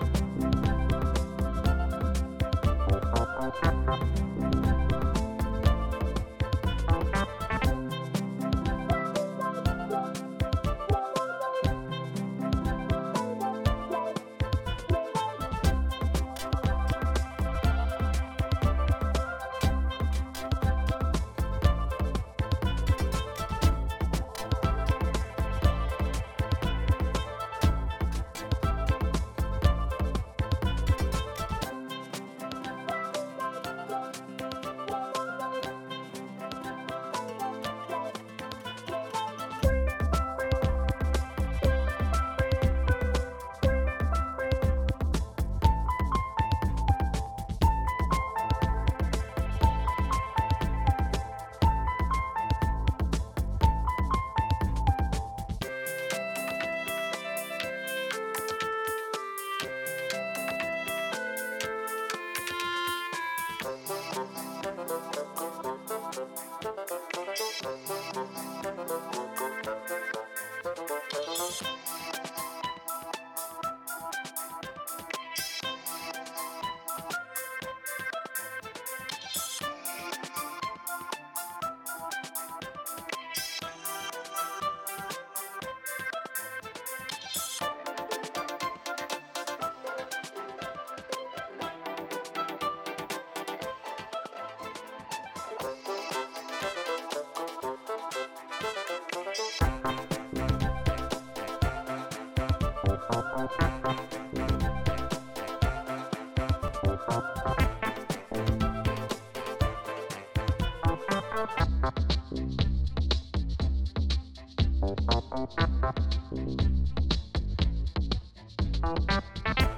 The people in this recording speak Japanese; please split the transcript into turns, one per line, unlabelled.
Bye. Thank you.